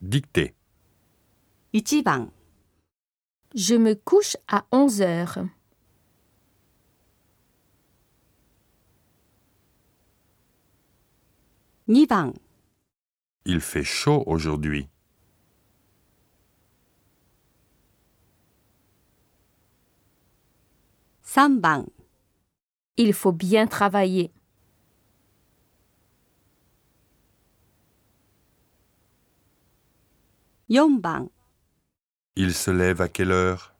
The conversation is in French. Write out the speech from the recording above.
Dictée. 1番 Je me couche à 11 heures. 2番 Il fait chaud aujourd'hui. 3番 Il faut bien travailler. 4番 Il se lève à quelle heure?